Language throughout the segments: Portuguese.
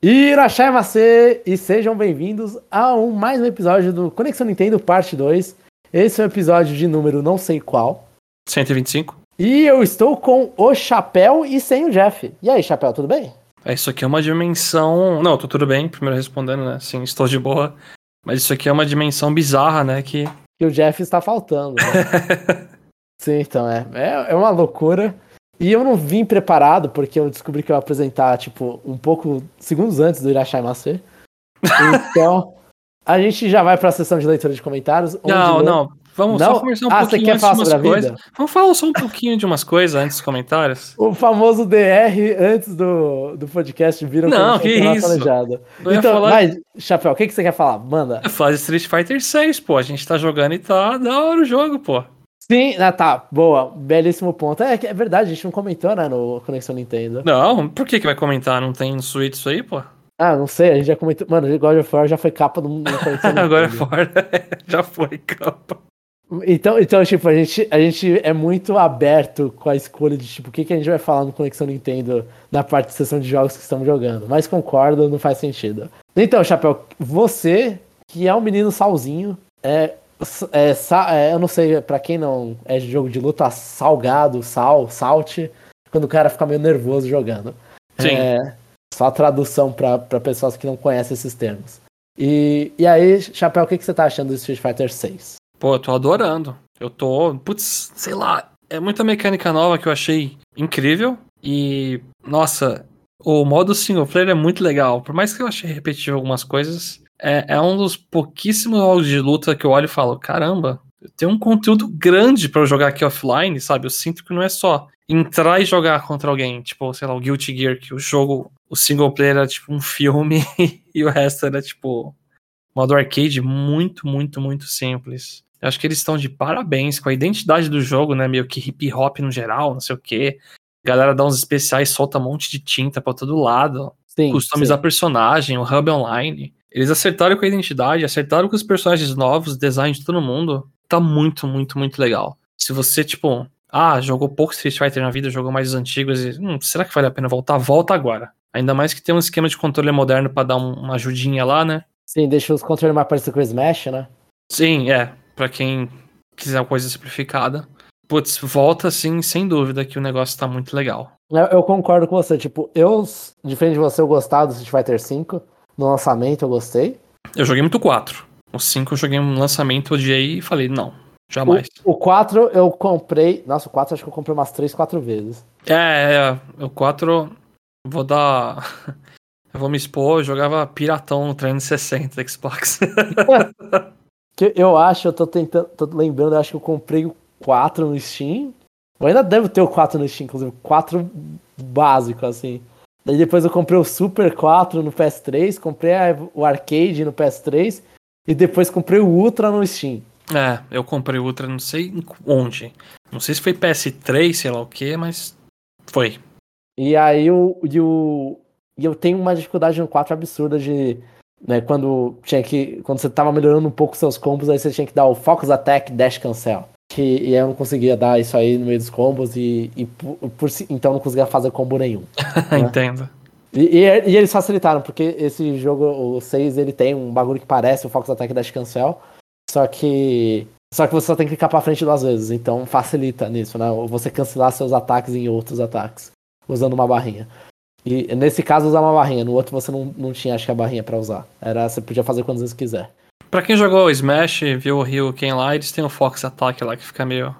Irachai Macê e sejam bem-vindos a um, mais um episódio do Conexão Nintendo Parte 2. Esse é o episódio de número não sei qual. 125. E eu estou com o Chapéu e sem o Jeff. E aí, Chapéu, tudo bem? É, isso aqui é uma dimensão. Não, tô tudo bem, primeiro respondendo, né? Sim, estou de boa. Mas isso aqui é uma dimensão bizarra, né? Que. Que o Jeff está faltando. Né? Sim, então é. é. É uma loucura. E eu não vim preparado, porque eu descobri que eu ia apresentar, tipo, um pouco segundos antes do Irachai Macê. Então, a gente já vai para a sessão de leitura de comentários. Não, não. Vamos não? só conversar um ah, pouquinho você quer falar sobre a coisas. vida? Vamos falar só um pouquinho de umas coisas antes dos comentários. O famoso DR antes do, do podcast vira Não, que isso. Então, falar- mas, Chapéu, o que, que você quer falar? Manda. De Street Fighter 6, pô. A gente tá jogando e tá da hora o jogo, pô. Sim, ah, tá, boa, belíssimo ponto. É, é verdade, a gente não comentou, né, no Conexão Nintendo. Não, por que que vai comentar? Não tem Switch isso aí, pô? Ah, não sei, a gente já comentou. Mano, God of War já foi capa do, do Conexão Nintendo. Agora é fora. Já foi, capa. Então, então, tipo, a gente, a gente é muito aberto com a escolha de, tipo, o que, que a gente vai falar no Conexão Nintendo na parte de sessão de jogos que estamos jogando. Mas concordo, não faz sentido. Então, Chapéu, você, que é um menino salzinho, é, é, sa- é, eu não sei, pra quem não é de jogo de luta, salgado, sal, salte, quando o cara fica meio nervoso jogando. Sim. É, só a tradução pra, pra pessoas que não conhecem esses termos. E, e aí, Chapéu, o que, que você tá achando do Street Fighter 6? Pô, eu tô adorando. Eu tô. Putz, sei lá. É muita mecânica nova que eu achei incrível. E. Nossa, o modo single player é muito legal. Por mais que eu achei repetitivo algumas coisas, é, é um dos pouquíssimos jogos de luta que eu olho e falo: caramba, tem um conteúdo grande pra eu jogar aqui offline, sabe? Eu sinto que não é só entrar e jogar contra alguém. Tipo, sei lá, o Guilty Gear, que o jogo, o single player era tipo um filme e o resto era tipo modo arcade muito, muito, muito simples. Eu acho que eles estão de parabéns com a identidade do jogo, né? Meio que hip hop no geral, não sei o quê. A galera dá uns especiais, solta um monte de tinta pra todo lado. Sim, customizar personagem, o hub online. Eles acertaram com a identidade, acertaram com os personagens novos, design de todo mundo. Tá muito, muito, muito legal. Se você, tipo, ah, jogou pouco Street Fighter na vida, jogou mais os antigos, e, hum, será que vale a pena voltar? Volta agora. Ainda mais que tem um esquema de controle moderno pra dar um- uma ajudinha lá, né? Sim, deixa os controles mais parecidos com o Smash, né? Sim, é. Pra quem quiser uma coisa simplificada. Putz, volta sim, sem dúvida que o negócio tá muito legal. Eu, eu concordo com você. Tipo, eu, diferente de você, eu gostava do Street Fighter V. No lançamento eu gostei. Eu joguei muito 4. O 5 eu joguei um lançamento, odiei e falei, não, jamais. O, o 4 eu comprei. Nossa, o 4 acho que eu comprei umas 3, 4 vezes. É, é, o 4 vou dar. Eu vou me expor, eu jogava piratão no 360 Xbox. Que eu acho, eu tô tentando. tô lembrando, eu acho que eu comprei o 4 no Steam. Eu ainda devo ter o 4 no Steam, inclusive. 4 básico, assim. Daí depois eu comprei o Super 4 no PS3, comprei a- o Arcade no PS3 e depois comprei o Ultra no Steam. é, eu comprei o Ultra, não sei onde. Não sei se foi PS3, sei lá o que, mas foi. E aí o, e o, e eu tenho uma dificuldade no 4 absurda de. Né, quando tinha que. Quando você tava melhorando um pouco seus combos, aí você tinha que dar o Focus Attack Dash Cancel. Que, e eu não conseguia dar isso aí no meio dos combos e, e por, por então não conseguia fazer combo nenhum. Entendo. E, e- e eles facilitaram, porque esse jogo, o 6, ele tem um bagulho que parece o Focus Attack Dash Cancel, só que. Só que você só tem que clicar pra frente duas vezes, então facilita nisso, né? Você cancelar seus ataques em outros ataques, usando uma barrinha. E nesse caso usar uma barrinha, no outro você não, não tinha, acho que a barrinha pra usar. Era, você podia fazer quantas vezes quiser. Pra quem jogou o Smash, viu o Ryu Ken lá, eles têm o Fox Attack lá que fica meio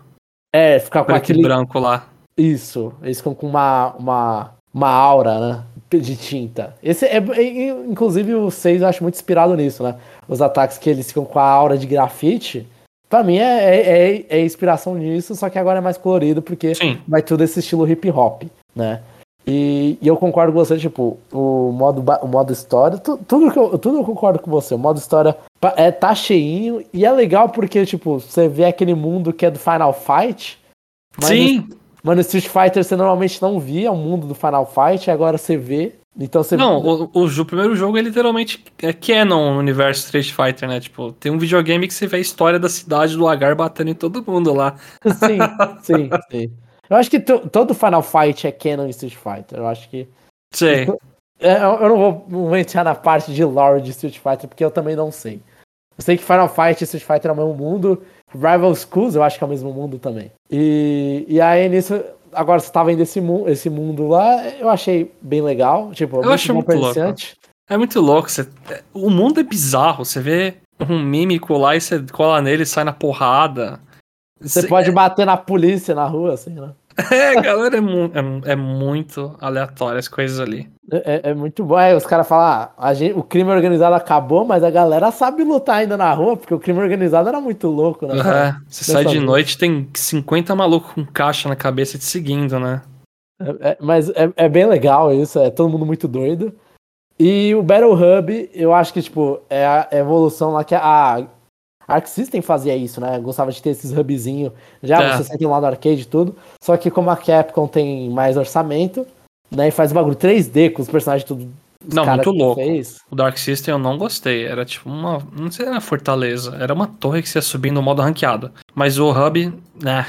É, ficar com aquele. branco lá. Isso, eles ficam com uma, uma, uma aura, né? De tinta. Esse é, é- inclusive, o 6 eu acho muito inspirado nisso, né? Os ataques que eles ficam com a aura de grafite. Pra mim é, é, é- é inspiração nisso, só que agora é mais colorido, porque Sim. vai tudo esse estilo hip hop, né? E, e eu concordo com você, tipo, o modo, o modo história, tu- tudo, que eu, tudo eu concordo com você. O modo história é, tá cheinho e é legal porque, tipo, você vê aquele mundo que é do Final Fight. mas Sim, Mano, Street Fighter você normalmente não via o mundo do Final Fight, agora você vê. Então você Não, o, o, jo- primeiro jogo é literalmente é canon no universo Street Fighter, né? Tipo, tem um videogame que você vê a história da cidade do lagar batendo em todo mundo lá. Sim, sim, sim. Eu acho que to- todo Final Fight é canon em Street Fighter. Eu acho que. Sei. É, eu não vou, não vou entrar na parte de lore de Street Fighter, porque eu também não sei. Eu sei que Final Fight e Street Fighter é o mesmo mundo. Rival Schools eu acho que é o mesmo mundo também. E, e aí nisso, agora você tá vendo esse, mu esse mundo lá, eu achei bem legal. Tipo, eu acho muito louco. É muito louco. Você, o mundo é bizarro. Você vê um mímico lá e você cola nele e sai na porrada. Você pode bater na polícia na rua, assim, né? É, galera, é, mu é, é, muito aleatório as coisas ali. É, é, é muito bom. Aí os caras falam, ah, gente, o crime organizado acabou, mas a galera sabe lutar ainda na rua, porque o crime organizado era muito louco, né? É, você sai de noite, tem 50 malucos com caixa na cabeça te seguindo, né? É, é, mas é, é bem legal isso, é todo mundo muito doido. E o Battle Hub, eu acho que, tipo, é a evolução lá que a Arc System fazia isso, né? Gostava de ter esses hubzinhos. Já é. você sente lá no arcade e tudo. Só que como a Capcom tem mais orçamento, né? E faz o bagulho 3D com os personagens tudo. Os não, muito louco. Fez. O Dark System eu não gostei. Era tipo uma. Não sei, era fortaleza. Era uma torre que você ia subir no modo ranqueado. Mas o hub, né?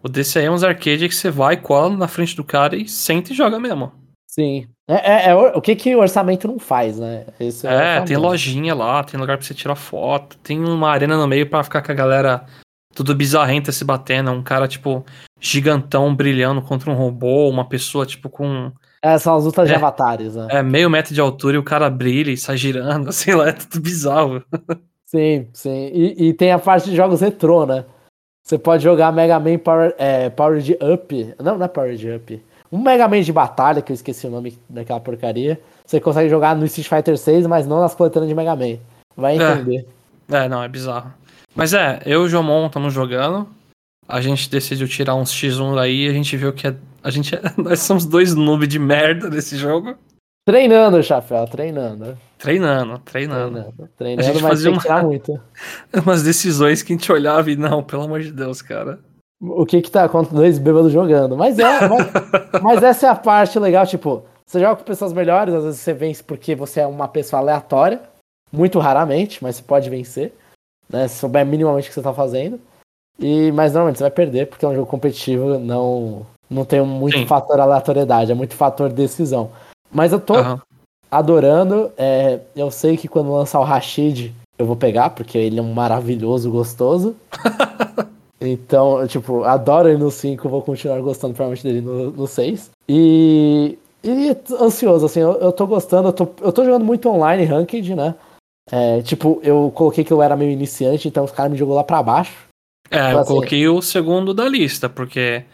O desse aí é uns arcade que você vai, cola na frente do cara e senta e joga mesmo. Sim. É, é, é, o que, que o orçamento não faz, né? Esse é, é tem lojinha lá, tem lugar pra você tirar foto, tem uma arena no meio para ficar com a galera tudo bizarrenta se batendo. Um cara, tipo, gigantão brilhando contra um robô, uma pessoa, tipo, com. É, são as lutas de é, avatares, né? É, meio metro de altura e o cara brilha e sai girando, sei lá, é tudo bizarro. Sim, sim. E, e tem a parte de jogos retrô, né? Você pode jogar Mega Man Power, é, Powered Up. Não, não é Powered Up. Um Mega Man de batalha, que eu esqueci o nome daquela porcaria. Você consegue jogar no Street Fighter 6, mas não nas coletâneas de Mega Man. Vai é. entender. É, é não, é bizarro. Mas é, eu e o Jomon estamos jogando. A gente decidiu tirar uns X1 daí e a gente viu que é, a gente é, nós somos dois noobs de merda nesse jogo. Treinando, Chapéu, treinando. Treinando, treinando. Treinando, treinando a gente mas fazia muito. umas decisões que a gente olhava e não, pelo amor de Deus, cara o que que tá com dois bêbados jogando. Mas é, mas, mas, essa é a parte legal, tipo, você joga com pessoas melhores, às vezes você vence porque você é uma pessoa aleatória, muito raramente, mas você pode vencer, né, se souber minimamente o que você tá fazendo. E, mas normalmente você vai perder, porque é um jogo competitivo, não, não tem muito Sim. fator aleatoriedade, é muito fator decisão. Mas eu tô uhum. adorando, é, eu sei que quando lançar o Rashid eu vou pegar, porque ele é um maravilhoso, gostoso. Então, tipo, adoro ele no 5, vou continuar gostando provavelmente dele no, no 6. E, e ansioso, assim, eu, eu tô gostando, eu tô, eu tô jogando muito online, ranked, né? É, tipo, eu coloquei que eu era meio iniciante, então os caras me jogou lá pra baixo. É, então, eu assim, coloquei o segundo da lista, porque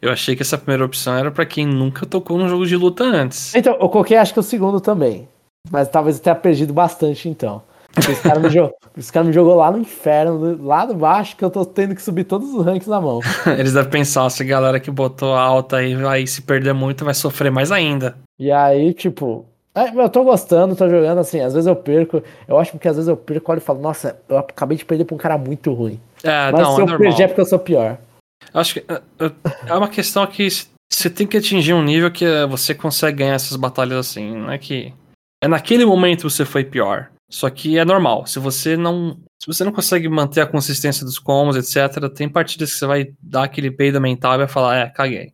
eu achei que essa primeira opção era para quem nunca tocou num jogo de luta antes. Então, eu coloquei acho que o segundo também. Mas talvez eu tenha perdido bastante então. Esse cara, me jogou, esse cara me jogou lá no inferno, lá do baixo, que eu tô tendo que subir todos os ranks na mão. Eles devem pensar, se a galera que botou alta aí vai se perder muito, vai sofrer mais ainda. E aí, tipo, é, eu tô gostando, tô jogando assim, às vezes eu perco. Eu acho que às vezes eu perco, olho e falo, nossa, eu acabei de perder pra um cara muito ruim. É, Mas não, se é eu normal. perdi é porque eu sou pior. Acho que é, é, é uma questão que você tem que atingir um nível que você consegue ganhar essas batalhas assim, não é que. É naquele momento você foi pior. Só que é normal. Se você não. Se você não consegue manter a consistência dos combos, etc., tem partidas que você vai dar aquele peido mental e vai falar, é, caguei.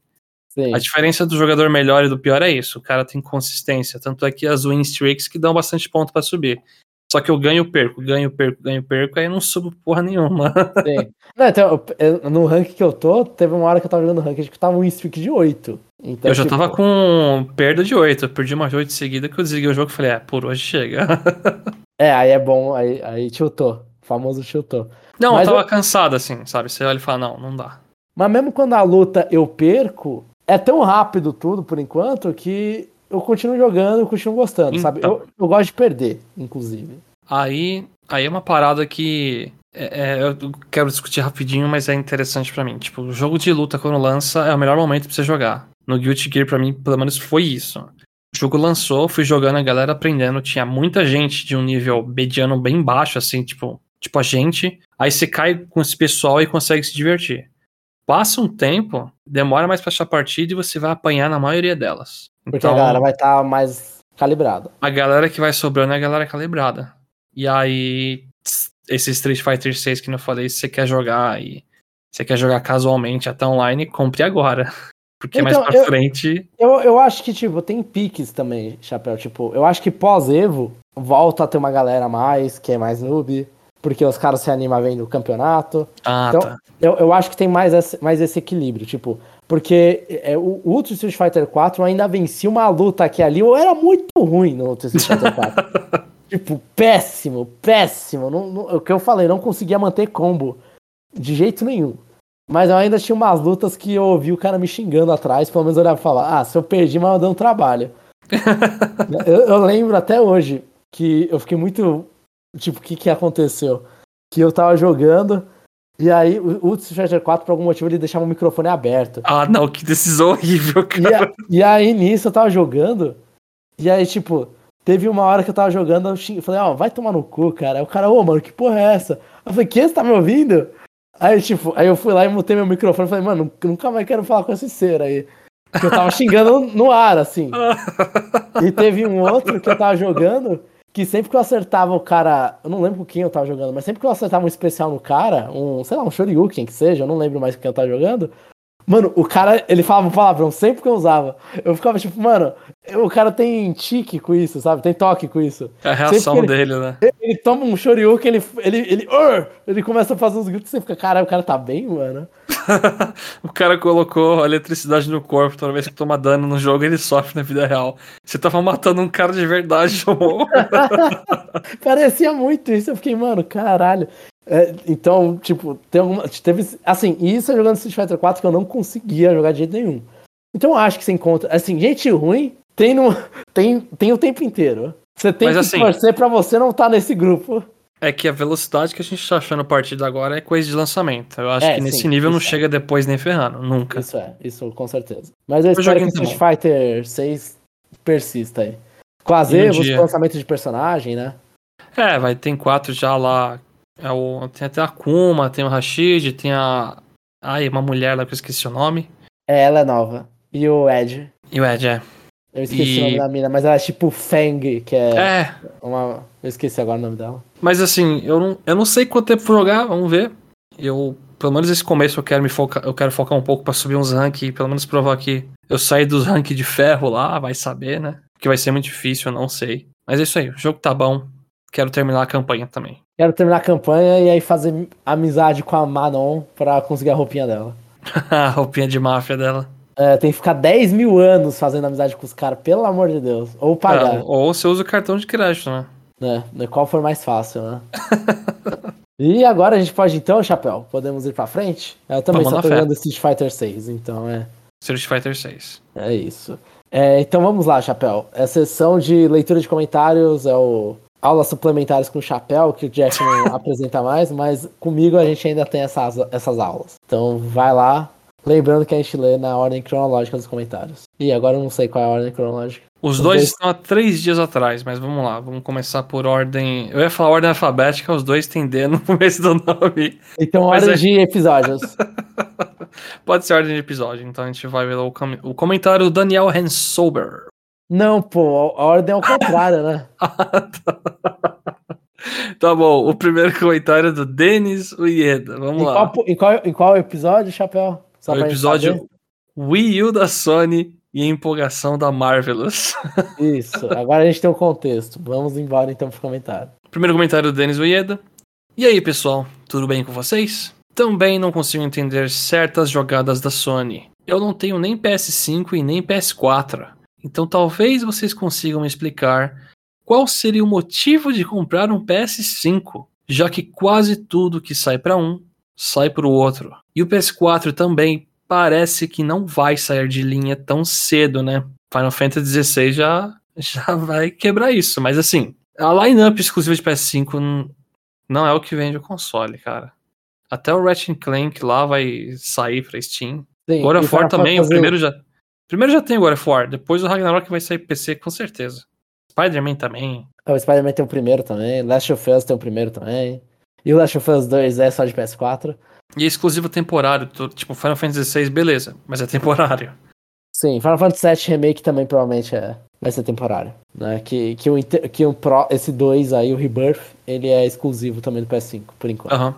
Sim. A diferença do jogador melhor e do pior é isso. O cara tem consistência. Tanto é que as win streaks que dão bastante ponto para subir. Só que eu ganho, perco, ganho, perco, ganho, perco, aí eu não subo porra nenhuma. Sim. Não, então, no rank que eu tô, teve uma hora que eu tava jogando rank que tava um streak de 8. Então, eu já tipo... tava com perda de 8. Eu perdi uma 8 seguida que eu desliguei o jogo e falei, é, por hoje chega. É, aí é bom, aí, aí tiltou. O famoso tiltou. Não, Mas eu tava eu... cansado assim, sabe? Você olha e fala, não, não dá. Mas mesmo quando a luta eu perco, é tão rápido tudo por enquanto que eu continuo jogando, eu continuo gostando, então, sabe? Eu, eu gosto de perder, inclusive. Aí, aí é uma parada que é, é, eu quero discutir rapidinho, mas é interessante para mim. Tipo, o jogo de luta quando lança é o melhor momento pra você jogar. No Guilty Gear, pra mim, pelo menos foi isso. O jogo lançou, fui jogando, a galera aprendendo. Tinha muita gente de um nível mediano bem baixo, assim, tipo, tipo a gente. Aí você cai com esse pessoal e consegue se divertir. Passa um tempo, demora mais pra achar partida e você vai apanhar na maioria delas. Porque então, a galera vai estar tá mais calibrada. A galera que vai sobrando é a galera calibrada. E aí, esse Street Fighter 6 que eu falei, se você quer jogar e você quer jogar casualmente até online, compre agora. Porque mais Então, pra eu- frente. Eu, eu acho que, tipo, tem piques também, Chapéu. Tipo, eu acho que pós-Evo volta a ter uma galera a mais, que é mais noob, porque os caras se animam vendo o campeonato. Ah, Então, tá. eu, eu acho que tem mais esse, mais esse equilíbrio, tipo, porque é, o o Ultra Street Fighter 4 ainda vencia uma luta aqui ali, eu era muito ruim no Ultra Street Fighter 4. tipo, péssimo, péssimo. Não, não- o que eu falei, não conseguia manter combo de jeito nenhum. Mas eu ainda tinha umas lutas que eu ouvi o cara me xingando atrás, pelo menos eu olhava e falava, ah, se eu perdi, mas eu dei um trabalho. eu, eu lembro até hoje que eu fiquei muito. Tipo, o que que aconteceu? Que eu tava jogando, e aí o o Ultra Street Fighter 4, por algum motivo, ele deixava o microfone aberto. Ah, não, que decisão horrível, E, cara. a- e aí nisso eu tava jogando, e aí, tipo, teve uma hora que eu tava jogando, eu xing- falei, ó, vai tomar no cu, cara. Aí o cara, ô, mano, que porra é essa? Eu falei, que? Você tá me ouvindo? Aí, tipo, aí eu fui lá e mutei meu microfone e falei, mano, nunca mais quero falar com esse ser aí. Porque eu tava xingando no ar, assim. E teve um outro que eu tava jogando, que sempre que eu acertava o cara. Eu não lembro com quem eu tava jogando, mas sempre que eu acertava um especial no cara, um, sei lá, um Shoryuken que seja, eu não lembro mais com quem eu tava jogando. Mano, o cara, ele falava um palavrão sempre que eu usava. Eu ficava tipo, mano, o cara tem tique com isso, sabe? Tem toque com isso. É a reação dele, né? Ele toma um Shoryuken, ele, ele, ele, "Ur!" ele começa a fazer uns gritos e você fica, caralho, o cara tá bem, mano. o cara colocou eletricidade no corpo toda vez que toma dano no jogo, ele sofre na vida real. Você tava matando um cara de verdade, amor. Parecia muito isso. Eu fiquei, mano, caralho. É, então, tipo, tem alguma. Teve. Assim, isso é jogando Street Fighter 4 que eu não conseguia jogar de jeito nenhum. Então eu acho que você encontra. Assim, gente ruim tem, no, tem, tem o tempo inteiro. Você tem Mas, que assim- torcer pra você não estar nesse grupo. É que a velocidade que a gente tá achando a partir de agora é coisa de lançamento. Eu acho É, que nesse sim, nível não é. chega depois nem ferrando, nunca. Isso é, isso com certeza. Mas eu Eu espero que joguei Street Fighter 6 persista aí. Com as um lançamento de personagem, né? É, vai, tem quatro já lá. É o, tem até a Kuma, tem o Rashid, tem a. Ai, uma mulher lá que eu esqueci o nome. É, ela é nova. E o Ed. E o Ed, é. Eu esqueci E- o nome da mina, mas ela é tipo Fang, que é, É, uma. Eu esqueci agora o nome dela. mas assim, eu não, eu não sei quanto tempo vou jogar, vamos ver. Eu, pelo menos esse começo eu quero me focar, eu quero focar um pouco pra subir uns rank, e pelo menos provar que eu saí dos rank de ferro lá, vai saber, né? Que vai ser muito difícil, eu não sei. Mas é isso aí, o jogo tá bom. Quero terminar a campanha também. Quero terminar a campanha e aí fazer amizade com a Manon pra conseguir a roupinha dela. a roupinha de máfia dela. É, tem que ficar 10 mil anos fazendo amizade com os caras, pelo amor de Deus. Ou pagar, É, ou você usa o cartão de crédito, né? né? Qual for mais fácil, né? e agora a gente pode então, Chapéu, podemos ir pra frente? Eu também Vamos fé. jogando Street Fighter 6, então é, Street Fighter 6. é isso. É, então vamos lá, Chapéu. É a sessão de leitura de comentários, é o aulas suplementares com o Chapéu, que o Jeff não apresenta mais, mas comigo a gente ainda tem essas, essas aulas. Então vai lá, lembrando que a gente lê na ordem cronológica dos comentários. E agora eu não sei qual é a ordem cronológica. Os Os dois dois- estão há três dias atrás, mas vamos lá, vamos começar por ordem. Eu ia falar ordem alfabética, os dois têm D no começo do nome. Então, ordem é- de episódios. Pode ser ordem de episódio, então a gente vai ver o, com- o comentário do Daniel Hensober. Não, pô, a ordem é o contrário, né? Tá bom, o primeiro comentário é do Denis Uieda. Vamos Em lá. qual, em, qual, em qual episódio, Chapéu? Só o pra gente episódio? Wii U da Sony e a empolgação da Marvelous. Isso, agora a gente tem o contexto. Vamos embora então pro comentário. Primeiro comentário do Denis Uieda. E aí, pessoal, tudo bem com vocês? Também não consigo entender certas jogadas da Sony. Eu não tenho nem PS5 e nem PS4. Então talvez vocês consigam me explicar qual seria o motivo de comprar um PS5, já que quase tudo que sai para um sai para o outro. E o PS4 também parece que não vai sair de linha tão cedo, né? Final Fantasy XVI já já vai quebrar isso, mas assim, a lineup exclusiva de PS5 n- não é o que vende o console, cara. Até o Ratchet Clank lá vai sair pra Steam. Sim, God of War também, o Fantasy- primeiro já. Primeiro já tem o God of War, depois o Ragnarok vai sair PC com certeza. Spider-Man também. É, O Spider-Man tem o primeiro também, Last of Us tem o primeiro também. E o Last of Us 2 é só de PS4. E é exclusivo temporário, tipo Final Fantasy XVI, beleza, mas é temporário. Sim, Final Fantasy VII Remake também provavelmente é, vai ser temporário. Né? Que, que, o, que o Pro, esse 2 aí, o Rebirth, ele é exclusivo também do PS5, por enquanto. Aham.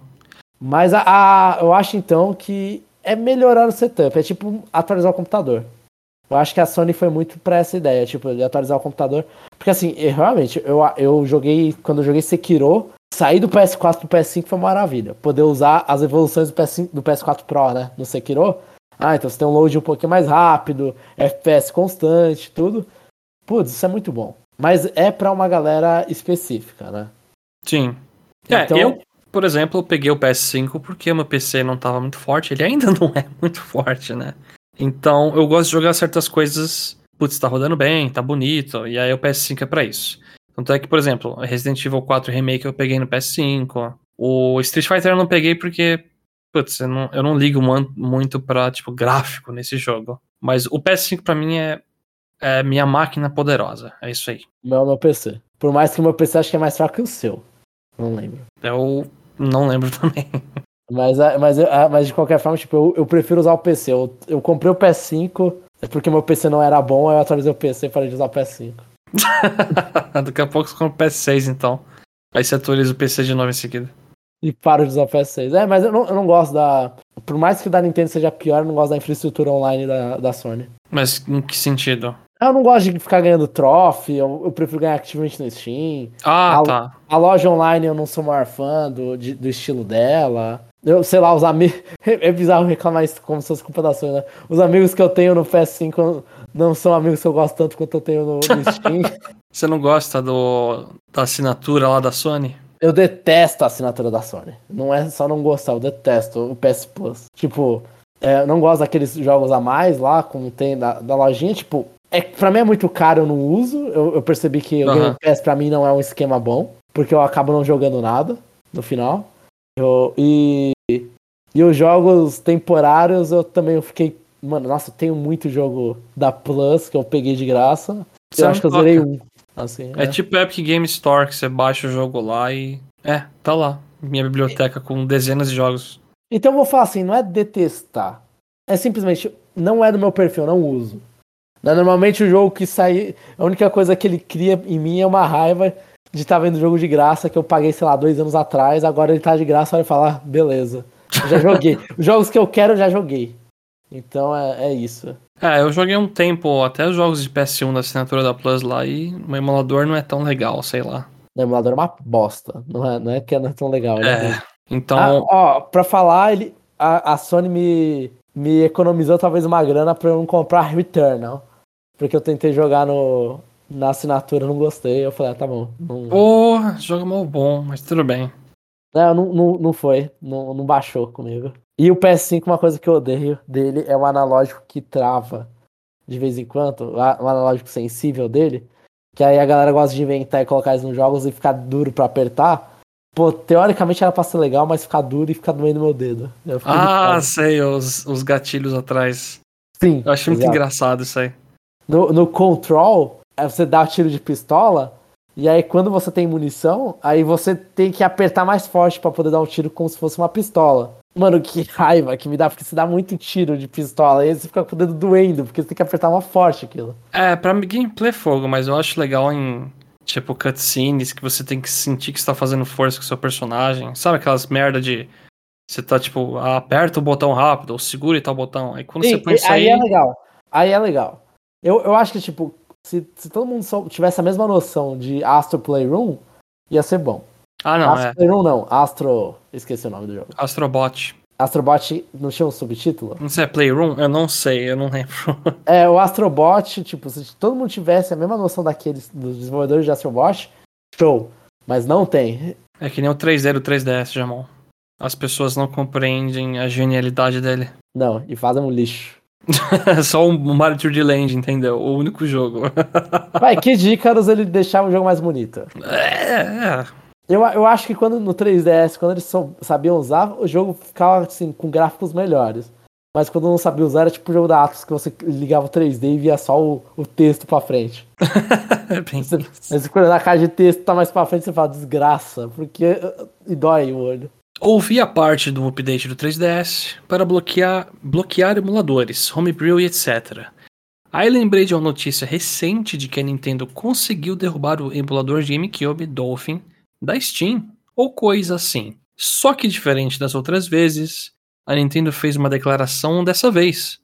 Mas a, a- eu acho então que é melhorar o setup, é tipo atualizar o computador. Eu acho que a Sony foi muito pra essa ideia, tipo, de atualizar o computador. Porque assim, eu, realmente, eu, eu joguei, quando eu joguei Sekiro, sair do PS4 pro PS5 foi uma maravilha. Poder usar as evoluções do, PS5, do PS4 Pro, né, no Sekiro. Ah, então você tem um load um pouquinho mais rápido, FPS constante, tudo. Putz, isso é muito bom. Mas é pra uma galera específica, né? Sim. É, então... eu, por exemplo, peguei o PS5 porque o meu PC não tava muito forte. Ele ainda não é muito forte, né? Então, eu gosto de jogar certas coisas. Putz, tá rodando bem, tá bonito. E aí o PS5 é pra isso. Tanto é que, por exemplo, Resident Evil 4 Remake eu peguei no PS5. O Street Fighter eu não peguei porque. Putz, eu não, eu não ligo muito pra, tipo, gráfico nesse jogo. Mas o PS5 pra mim é, é minha máquina poderosa. É isso aí. Meu, meu PC. Por mais que o meu PC acho que é mais fraco que o seu. Não lembro. Eu não lembro também. Mas, é, mas, é, mas de qualquer forma, tipo, eu, eu prefiro usar o PC. Eu, eu comprei o PS5 é porque meu PC não era bom, aí eu atualizei o PC e parei de usar o PS5. Daqui a pouco você compra o PS6, então. Aí você atualiza o PC de novo em seguida. E paro de usar o PS6. É, mas eu não, eu não gosto da. Por mais que da Nintendo seja pior, eu não gosto da infraestrutura online da, da Sony. Mas em que sentido? Eu não gosto de ficar ganhando trophy, eu, eu prefiro ganhar ativamente no Steam. Ah, a, tá. A loja online eu não sou maior fã do, de, do estilo dela. Eu, sei lá, os amigos. É bizarro reclamar isso como se fosse culpa da Sony, né? Os amigos que eu tenho no PS5 não são amigos que eu gosto tanto quanto eu tenho no, no Steam. Você não gosta do, da assinatura lá da Sony? Eu detesto a assinatura da Sony. Não é só não gostar, eu detesto o PS Plus. Tipo, é, eu não gosto daqueles jogos a mais lá, como tem da, da lojinha. Tipo, é, pra mim é muito caro, eu não uso. Eu, eu percebi que uhum. o Game Pass pra mim não é um esquema bom, porque eu acabo não jogando nada no final. Eu, e, e os jogos temporários eu também fiquei. Mano, nossa, eu tenho muito jogo da Plus que eu peguei de graça. Você eu acho que eu zerei um. Assim, é, é tipo Epic Game Store, que você baixa o jogo lá e. É, tá lá. Minha biblioteca com dezenas de jogos. Então eu vou falar assim, não é detestar. É simplesmente, não é do meu perfil, não uso. Normalmente o jogo que sai. A única coisa que ele cria em mim é uma raiva de estar tá vendo jogo de graça que eu paguei, sei lá, dois anos atrás, agora ele tá de graça, olha e falar, ah, beleza. já joguei. Os jogos que eu quero eu já joguei. Então é, é isso. É, eu joguei um tempo, até os jogos de PS1 da assinatura da Plus lá, e o emulador não é tão legal, sei lá. O emulador é uma bosta. Não é, não é que não é tão legal. Né? É, então. Ah, ó, pra falar, ele, a, a Sony me, me economizou talvez uma grana pra eu não comprar Returnal. Porque eu tentei jogar no, na assinatura, não gostei. Eu falei, ah, tá bom. Não... Porra, jogo mal bom, mas tudo bem. Não, não, não, não foi. Não, não baixou comigo. E o PS5, uma coisa que eu odeio dele é o analógico que trava de vez em quando. O analógico sensível dele. Que aí a galera gosta de inventar e colocar isso nos jogos e ficar duro pra apertar. Pô, teoricamente era pra ser legal, mas ficar duro e ficar doendo meu dedo. Ah, sei, os, os gatilhos atrás. Sim. Eu acho muito engraçado isso aí. No, no Control, é, você dá tiro de pistola, e aí quando você tem munição, aí você tem que apertar mais forte para poder dar um tiro como se fosse uma pistola. Mano, que raiva que me dá, porque você dá muito tiro de pistola, e aí você fica com o dedo doendo, porque você tem que apertar uma forte aquilo. É, pra gameplay é fogo, mas eu acho legal em, tipo, cutscenes que você tem que sentir que está fazendo força com o seu personagem. Sabe aquelas merda de você tá, tipo, aperta o botão rápido, ou segura e tal botão. Aí quando Sim, você põe isso aí. Aí é legal. Aí é legal. Eu, eu acho que, tipo, se, se todo mundo tivesse a mesma noção de Astro Playroom, ia ser bom. Ah, não, Astro é. Playroom não, Astro... Esqueci o nome do jogo. Astrobot. Astrobot não tinha um subtítulo? Não sei, é Playroom? Eu não sei, eu não lembro. é, o Astrobot, tipo, se todo mundo tivesse a mesma noção daqueles, dos desenvolvedores de Astrobot, show. Mas não tem. É que nem o 3D do 3DS, Jamon. As pessoas não compreendem a genialidade dele. Não, e fazem um lixo. Só o Mario 3D Land, entendeu? O único jogo. Vai, que Dícaros ele deixava o jogo mais bonito. É, é. Eu, eu acho que quando no 3DS, quando eles sabiam usar, o jogo ficava assim, com gráficos melhores. Mas quando não sabia usar, era tipo o jogo da Atos que você ligava o 3D e via só o, o texto pra frente. é bem você, você quando a caixa de texto tá mais pra frente, você fala desgraça, porque. E dói o olho. Ouvi a parte do update do 3DS para bloquear, bloquear emuladores, homebrew e etc. Aí lembrei de uma notícia recente de que a Nintendo conseguiu derrubar o emulador de GameCube Dolphin da Steam, ou coisa assim. Só que diferente das outras vezes, a Nintendo fez uma declaração dessa vez.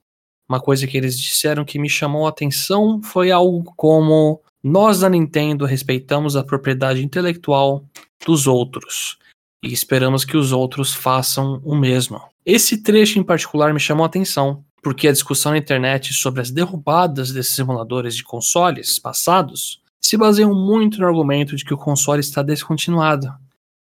Uma coisa que eles disseram que me chamou a atenção foi algo como: Nós da Nintendo respeitamos a propriedade intelectual dos outros e esperamos que os outros façam o mesmo. Esse trecho em particular me chamou a atenção, porque a discussão na internet sobre as derrubadas desses simuladores de consoles passados se baseiam muito no argumento de que o console está descontinuado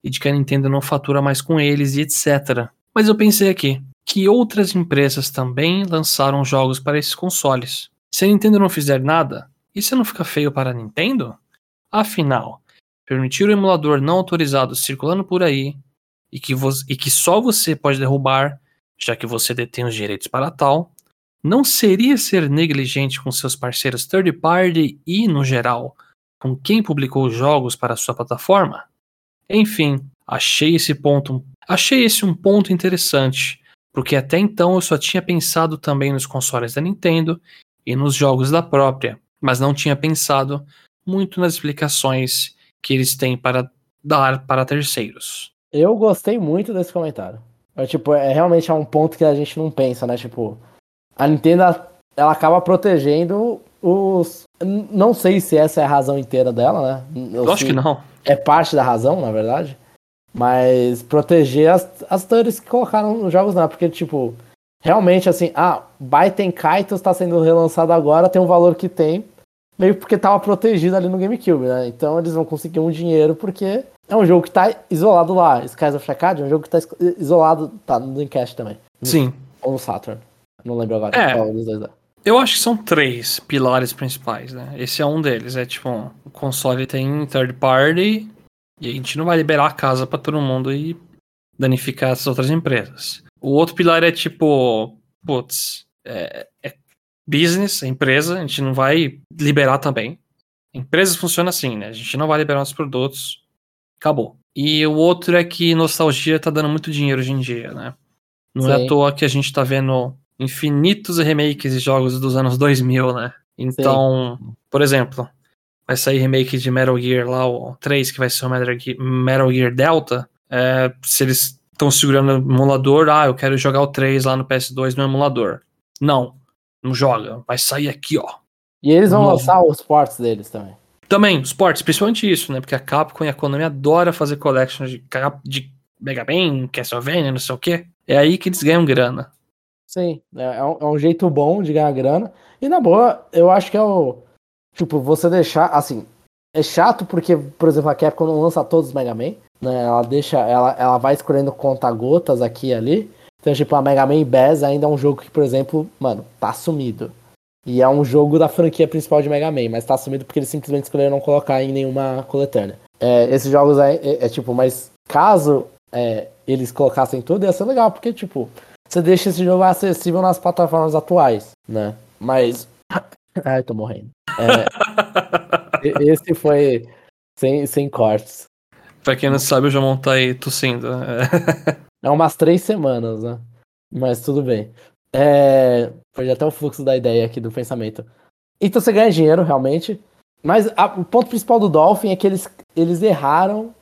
e de que a Nintendo não fatura mais com eles e etc. Mas eu pensei aqui que outras empresas também lançaram jogos para esses consoles. Se a Nintendo não fizer nada, isso não fica feio para a Nintendo? Afinal, permitir o emulador não autorizado circulando por aí e que, e que só você pode derrubar, já que você detém os direitos para tal, não seria ser negligente com seus parceiros third party e, no geral, com quem publicou os jogos para sua plataforma? Enfim, achei esse ponto, achei esse um ponto interessante, porque até então eu só tinha pensado também nos consoles da Nintendo e nos jogos da própria, mas não tinha pensado muito nas explicações que eles têm para dar para terceiros. Eu gostei muito desse comentário. É, tipo, é realmente é um ponto que a gente não pensa, né? Tipo, a Nintendo ela acaba protegendo os. Não sei se essa é a razão inteira dela, né? Eu acho que não. É parte da razão, na verdade. Mas proteger as, as torres que colocaram nos jogos não, porque, tipo, realmente assim, ah, Baiten Kaitos está sendo relançado agora, tem um valor que tem, meio porque tava protegido ali no GameCube, né? Então eles vão conseguir um dinheiro porque é um jogo que tá isolado lá. Skies of Shakad é um jogo que tá isolado, tá no Dreamcast também. Sim. Ou no Saturn. Não lembro agora é. qual dos dois é. Eu acho que são três pilares principais, né? Esse é um deles. É tipo, o console tem third party e a gente não vai liberar a casa para todo mundo e danificar essas outras empresas. O outro pilar é tipo, putz, é, é business, empresa, a gente não vai liberar também. Empresas funcionam assim, né? A gente não vai liberar os produtos, acabou. E o outro é que nostalgia tá dando muito dinheiro hoje em dia, né? Não Sim. é à toa que a gente tá vendo infinitos remakes de jogos dos anos 2000, né? Então, Sim. por exemplo, vai sair remake de Metal Gear lá, o 3, que vai ser o Metal Gear, Metal Gear Delta. É, se eles estão segurando o emulador, ah, eu quero jogar o 3 lá no PS2 no emulador. Não, não joga. Vai sair aqui, ó. E eles vão Novo. lançar os ports deles também. Também, os ports, principalmente isso, né? Porque a Capcom e a Konami adoram fazer collections de, de Mega Man, Castlevania, não sei o quê. É aí que eles ganham grana. Sim, é, é um, é um, jeito bom de ganhar grana. E na boa, eu acho que é o. Tipo, você deixar. Assim, é chato porque, por exemplo, a Capcom não lança todos os Mega Man. Né? Ela deixa. Ela, ela vai escolhendo conta-gotas aqui e ali. Então, tipo, a Mega Man Bass ainda é um jogo que, por exemplo, mano, tá sumido. E é um jogo da franquia principal de Mega Man, mas tá sumido porque eles simplesmente escolheram não colocar em nenhuma coletânea. É, esses jogos é, é, é, tipo, mas caso é, eles colocassem tudo, ia ser legal, porque, tipo, você deixa esse jogo acessível nas plataformas atuais, né? Mas. Ai, tô morrendo. É, esse foi sem, sem cortes. Pra quem não sabe, o Jamon tá aí tossindo. É umas três semanas, né? Mas tudo bem. É... Foi até o fluxo da ideia aqui do pensamento. Então você ganha dinheiro, realmente. Mas a... o ponto principal do Dolphin é que eles, eles erraram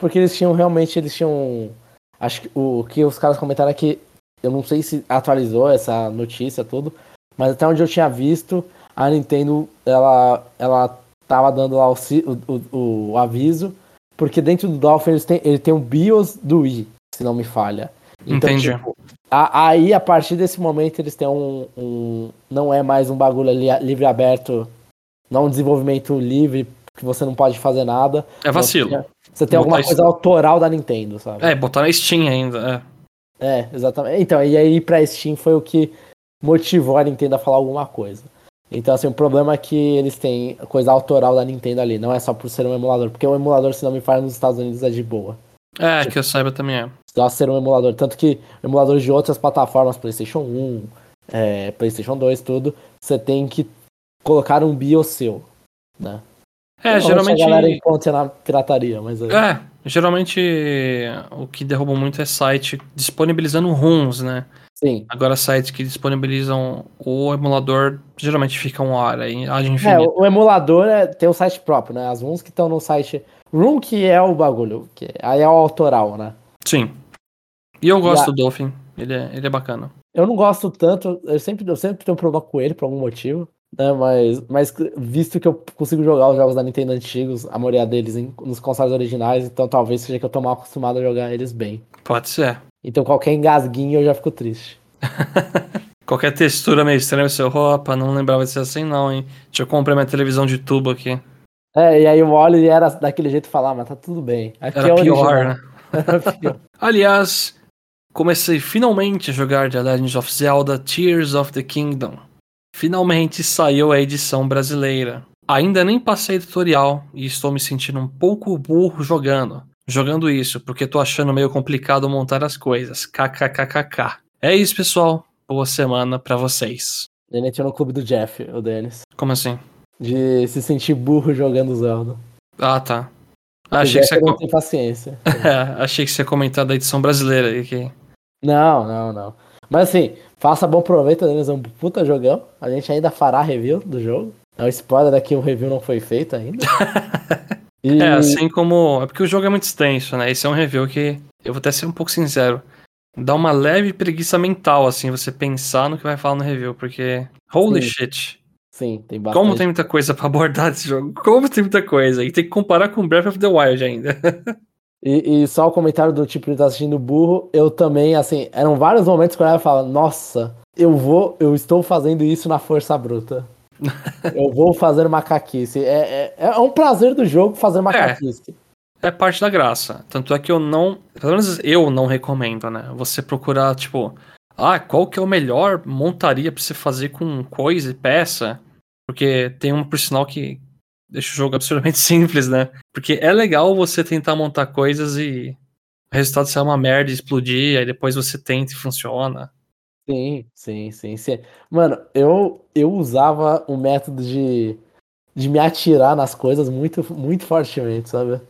porque eles tinham realmente, eles tinham. Acho que o que os caras comentaram é que. Eu não sei se atualizou essa notícia tudo, mas até onde eu tinha visto, a Nintendo ela, ela tava dando lá o, o, o aviso, porque dentro do Dolphin eles têm, ele tem o BIOS do Wii se não me falha. Então, Entendi. Tipo, a, aí, a partir desse momento, eles têm um, um. Não é mais um bagulho ali livre aberto, não um desenvolvimento livre, que você não pode fazer nada. É vacilo. Você, você tem alguma coisa autoral da Nintendo, sabe? É, botar na Steam ainda, é. É, exatamente. Então, e aí pra Steam foi o que motivou a Nintendo a falar alguma coisa. Então, assim, o problema é que eles têm coisa autoral da Nintendo ali, não é só por ser um emulador, porque o emulador, se não me falha, nos Estados Unidos é de boa. É, tipo, que eu saiba também é. Só ser um emulador. Tanto que emuladores de outras plataformas, PlayStation 1, é, PlayStation 2, tudo, você tem que colocar um BIOS seu, né? É, geralmente. A galera encontra na pirataria, mas. É, geralmente o que derruba muito é site disponibilizando ROMs, né? Sim. Agora, sites que disponibilizam o emulador geralmente ficam hora em É, o, emulador é, tem o site próprio, né? As ROMs que estão no site Room que é o bagulho, que aí é o autoral, né? Sim. E eu gosto a... do Dolphin. Ele é, ele é bacana. Eu não gosto tanto, eu sempre, eu sempre tenho um problema com ele por algum motivo. Né, mas, mas visto que eu consigo jogar os jogos da Nintendo antigos, a maioria deles em, nos consoles originais, então talvez seja que eu tô mal acostumado a jogar eles bem. Pode ser. Então qualquer engasguinho eu já fico triste. qualquer textura meio estranha, você, opa, não lembrava de ser assim não, hein? Deixa eu comprar minha televisão de tubo aqui. É, e aí olho e era daquele jeito falar, mas tá tudo bem. Aqui era é pior, né? Era pior. Aliás, comecei finalmente a jogar The Legend of Zelda Tears of the Kingdom. Finalmente saiu a edição brasileira. Ainda nem passei tutorial e estou me sentindo um pouco burro jogando. Jogando isso, porque tô achando meio complicado montar as coisas. KKKKK. É isso, pessoal. Boa semana para vocês. Ele entrou no clube do Jeff, o Denis. Como assim? De se sentir burro jogando Zelda. Ah, tá. Ah, achei que você não tem paciência. é, achei que você ia comentar da edição brasileira aqui. Não, não, não. Mas assim, faça bom proveito, Denis. É um puta jogão. A gente ainda fará review do jogo. É um spoiler daqui, o review não foi feito ainda. e... É, assim como. É porque o jogo é muito extenso, né? Esse é um review que. Eu vou até ser um pouco sincero. Dá uma leve preguiça mental, assim, você pensar no que vai falar no review, porque. Holy Sim. shit. Sim, tem bastante. Como tem muita coisa para abordar desse jogo. Como tem muita coisa. E tem que comparar com Breath of the Wild ainda. E, e, só o comentário do tipo, ele tá assistindo burro, eu também, assim, eram vários momentos que eu falava, nossa, eu vou, eu estou fazendo isso na força bruta. eu vou fazer macaquice. É, é, é um prazer do jogo fazer é. macaquice. É, é parte da graça. Tanto é que eu não, pelo menos eu não recomendo, né? Você procurar, tipo, ah, qual que é o melhor montaria pra você fazer com coisa e peça? Porque tem um por sinal que, deixa o jogo absurdamente simples, né? Porque é legal você tentar montar coisas e o resultado ser uma merda explodir, aí depois você tenta e funciona. Sim, sim, sim, sim. Mano, eu, eu usava o método de, de me atirar nas coisas muito, muito fortemente, sabe?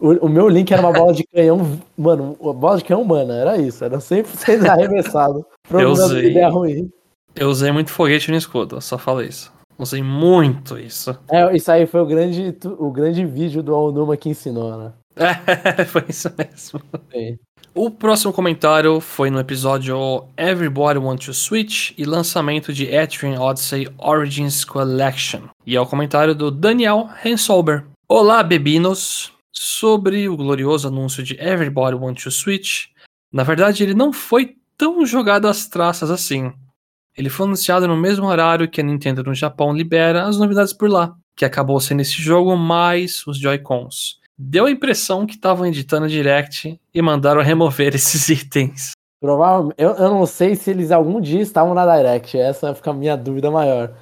O, o meu link era uma bola de canhão, mano, a bola de canhão humana, era isso, era sempre sendo arremessado. eu usei, ideia ruim. Eu usei muito foguete no escudo, só falo isso. Usei muito isso. É, isso aí foi o grande, o grande vídeo do Alnuma que ensinou, né? É, foi isso mesmo. Sim. O próximo comentário foi no episódio Everybody Want to Switch e lançamento de Etrian Odyssey Origins Collection. E é o comentário do Daniel Hensolber. Olá, bebinos! Sobre o glorioso anúncio de Everybody Want to Switch, na verdade ele não foi tão jogado às traças assim. Ele foi anunciado no mesmo horário que a Nintendo no Japão libera as novidades por lá, que acabou sendo esse jogo mais os Joy-Cons. Deu a impressão que estavam editando Direct e mandaram remover esses itens. Provavelmente, eu, eu não sei se eles algum dia estavam na Direct, essa fica a minha dúvida maior.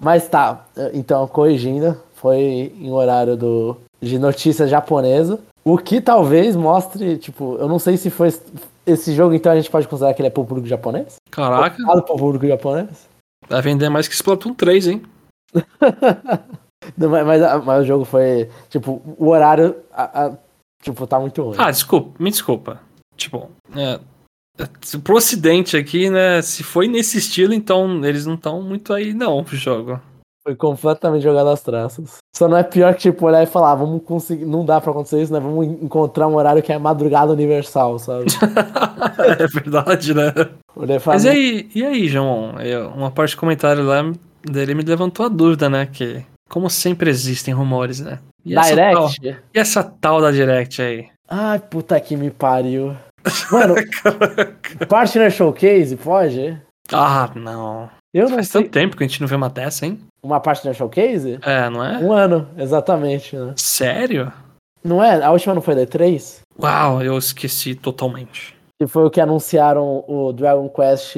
Mas tá, então corrigindo, foi em horário do, de notícia japonesa. O que talvez mostre, tipo, eu não sei se foi esse jogo, então, a gente pode considerar que ele é pro público japonês? Caraca. Focado pro público japonês? Vai vender mais que Splatoon 3, hein? Não, mas, mas, mas, o jogo foi. Tipo, o horário. A, a, tipo, tá muito ruim. Ah, desculpa, me desculpa. Tipo, é, é pro ocidente aqui, né? Se foi nesse estilo, então eles não estão muito aí, não, pro jogo. Foi completamente jogado às traças. Só não é pior que, tipo, olhar e falar, vamos conseguir. Não dá pra acontecer isso, né? Vamos encontrar um horário que é madrugada universal, sabe? é verdade, né? Mas e aí, e aí, João? Uma parte do comentário lá dele me levantou a dúvida, né? Que, como sempre existem rumores, né? E Direct? Essa tal, e essa tal da Direct aí? Ai, puta que me pariu. Mano, Partner Showcase, pode? Ah, não. Eu Faz sei. tanto tempo que a gente não vê uma dessa, hein? Uma Partner Showcase? É, não é? Um ano, exatamente. Né? Sério? Não é? A última não foi D3? Uau, eu esqueci totalmente. Que foi o que anunciaram o Dragon Quest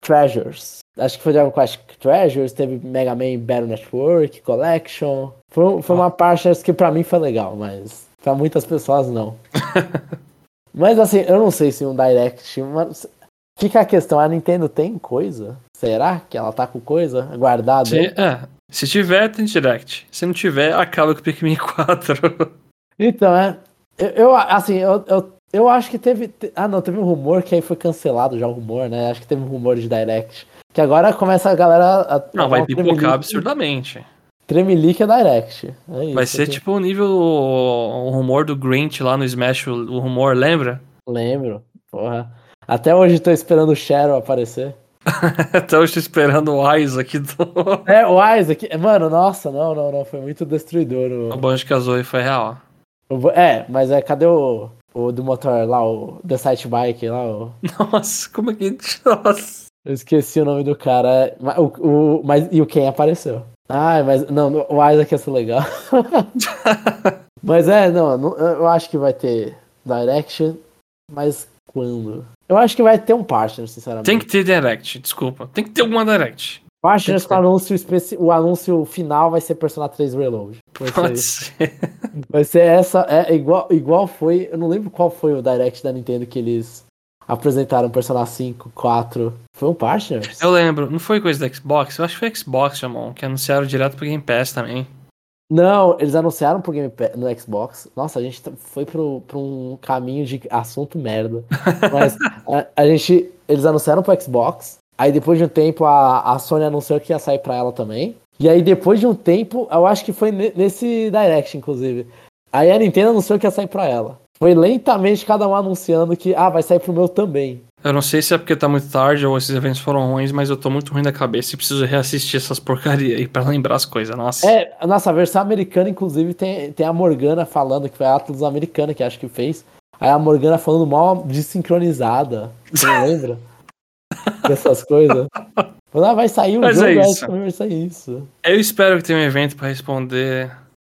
Treasures. Acho que foi Dragon Quest Treasures, teve Mega Man Battle Network, Collection. Foi, foi oh. uma Partners que pra mim foi legal, mas pra muitas pessoas não. mas assim, eu não sei se um Direct. Mas fica a questão, a Nintendo tem coisa? Será que ela tá com coisa guardada? Se, é, se tiver, tem direct. Se não tiver, acaba com o Pikmin 4. então, é. Eu, eu assim, eu, eu, eu, acho que teve. Ah, não, teve um rumor que aí foi cancelado já o rumor, né? Acho que teve um rumor de direct. Que agora começa a galera. A, não, vai pipocar absurdamente. Tremelique é direct. É isso, vai ser aqui. tipo o nível. O rumor do Grinch lá no Smash, o, o rumor, lembra? Lembro, porra. Até hoje tô esperando o Cheryl aparecer. Até hoje esperando o Isaac do. É, o Isaac. Mano, nossa, não, não, não. Foi muito destruidor. O, o Banjo Kazooie foi real. O, é, mas é, cadê o, o do motor lá, o The Sight Bike lá? O... Nossa, como é que. Nossa. Eu esqueci o nome do cara. O, o, mas, e o Ken apareceu. Ai, mas. Não, o Isaac ia ser legal. mas é, não, eu acho que vai ter Direction, mas quando? Eu acho que vai ter um partner, sinceramente. Tem que ter Direct, desculpa. Tem que ter alguma Direct. Partners com anúncio especi... o anúncio final vai ser Persona 3 Reload. Vai Pode ser, vai ser essa. É igual, igual foi. Eu não lembro qual foi o Direct da Nintendo que eles apresentaram Persona 5, 4. Foi um Partners? Eu lembro. Não foi coisa da Xbox? Eu acho que foi Xbox, chamou, que anunciaram direto pro Game Pass também. Não, eles anunciaram pro Game Pass, no Xbox. Nossa, a gente foi pro, pro um caminho de assunto merda. Mas a, a, gente. Eles anunciaram pro Xbox. Aí depois de um tempo a, a Sony anunciou que ia sair pra ela também. E aí depois de um tempo, eu acho que foi nesse Direct, inclusive. Aí a Nintendo anunciou que ia sair pra ela. Foi lentamente cada um anunciando que, ah, vai sair pro meu também. Eu não sei se é porque tá muito tarde ou esses eventos foram ruins, mas eu tô muito ruim da cabeça e preciso reassistir essas porcarias aí pra lembrar as coisas, nossa. É, a nossa versão americana, inclusive, tem, tem a Morgana falando, que foi a Atlas americana que acho que fez. Aí a Morgana falando mal desincronizada. Você não lembra? Dessas coisas. Falando, ah, vai sair o mas jogo, é isso. vai sair isso. Eu espero que tenha um evento pra responder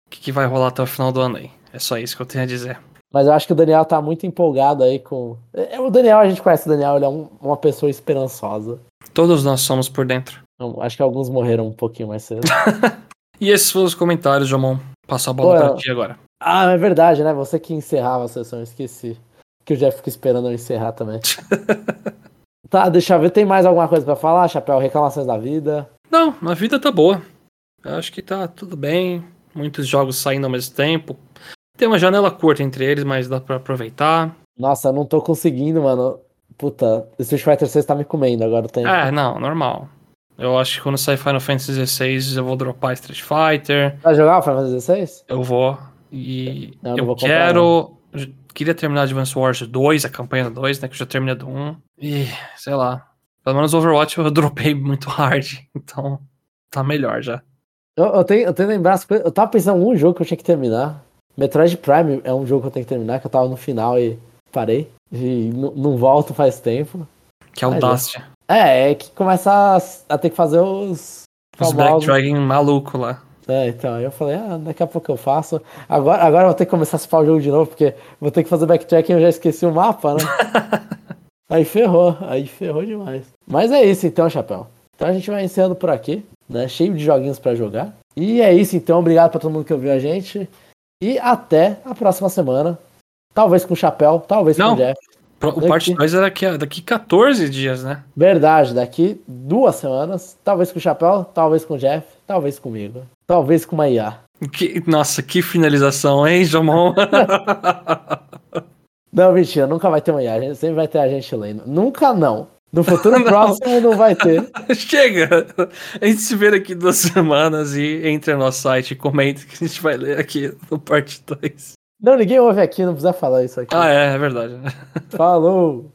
o que, que vai rolar até o final do ano aí. É só isso que eu tenho a dizer. Mas eu acho que o Daniel tá muito empolgado aí com. É, o Daniel, a gente conhece o Daniel, ele é um, uma pessoa esperançosa. Todos nós somos por dentro. Acho que alguns morreram um pouquinho mais cedo. e esses foram os comentários, Jomon. Passa a bola Pô, pra ti agora. Ah, é verdade, né? Você que encerrava a sessão, esqueci. Que o Jeff fica esperando eu encerrar também. tá, deixa eu ver. Tem mais alguma coisa para falar, Chapéu? Reclamações da vida? Não, a vida tá boa. Eu acho que tá tudo bem. Muitos jogos saindo ao mesmo tempo. Tem uma janela curta entre eles, mas dá pra aproveitar. Nossa, eu não tô conseguindo, mano. Puta, Street Fighter 6 tá me comendo agora tem. É, não, normal. Eu acho que quando sair Final Fantasy XVI eu vou dropar Street Fighter. Vai jogar o Final Fantasy XVI? Eu vou. E não, eu, eu quero. Comprar, queria terminar Advance Wars 2, a campanha 2, né? Que eu já terminei do 1. E, sei lá. Pelo menos Overwatch eu dropei muito hard. Então, tá melhor já. Eu, eu, tenho, eu tenho que lembrar as coisas. Eu tava pensando em um jogo que eu tinha que terminar. Metroid Prime é um jogo que eu tenho que terminar, que eu tava no final e parei. E não volto faz tempo. Que audácia. É. é, é que começa a, a, ter que fazer os. Os backtracking maluco lá. É, então, aí eu falei, ah, daqui a pouco eu faço. Agora, agora eu vou ter que começar a cipar o jogo de novo, porque vou ter que fazer backtracking e eu já esqueci o mapa, né? aí ferrou, aí ferrou demais. Mas é isso então, Chapéu. Então a gente vai encerrando por aqui, né? Cheio de joguinhos para jogar. E é isso então, obrigado para todo mundo que ouviu a gente. E até a próxima semana. Talvez com o chapéu, talvez Não, com o Jeff. O parte 2 é daqui, daqui 14 dias, né? Verdade, daqui duas semanas. Talvez com o chapéu, talvez com o Jeff, talvez comigo. Talvez com uma IA. Que, nossa, que finalização, hein, Jomon? não, mentira, nunca vai ter uma IA. Sempre vai ter a gente lendo. Nunca não. No futuro não. próximo não vai ter. Chega! A gente se vê daqui duas semanas e entre no nosso site e comenta que a gente vai ler aqui no parte 2. Não, ninguém ouve aqui, não precisa falar isso aqui. Ah, é, é verdade. Falou!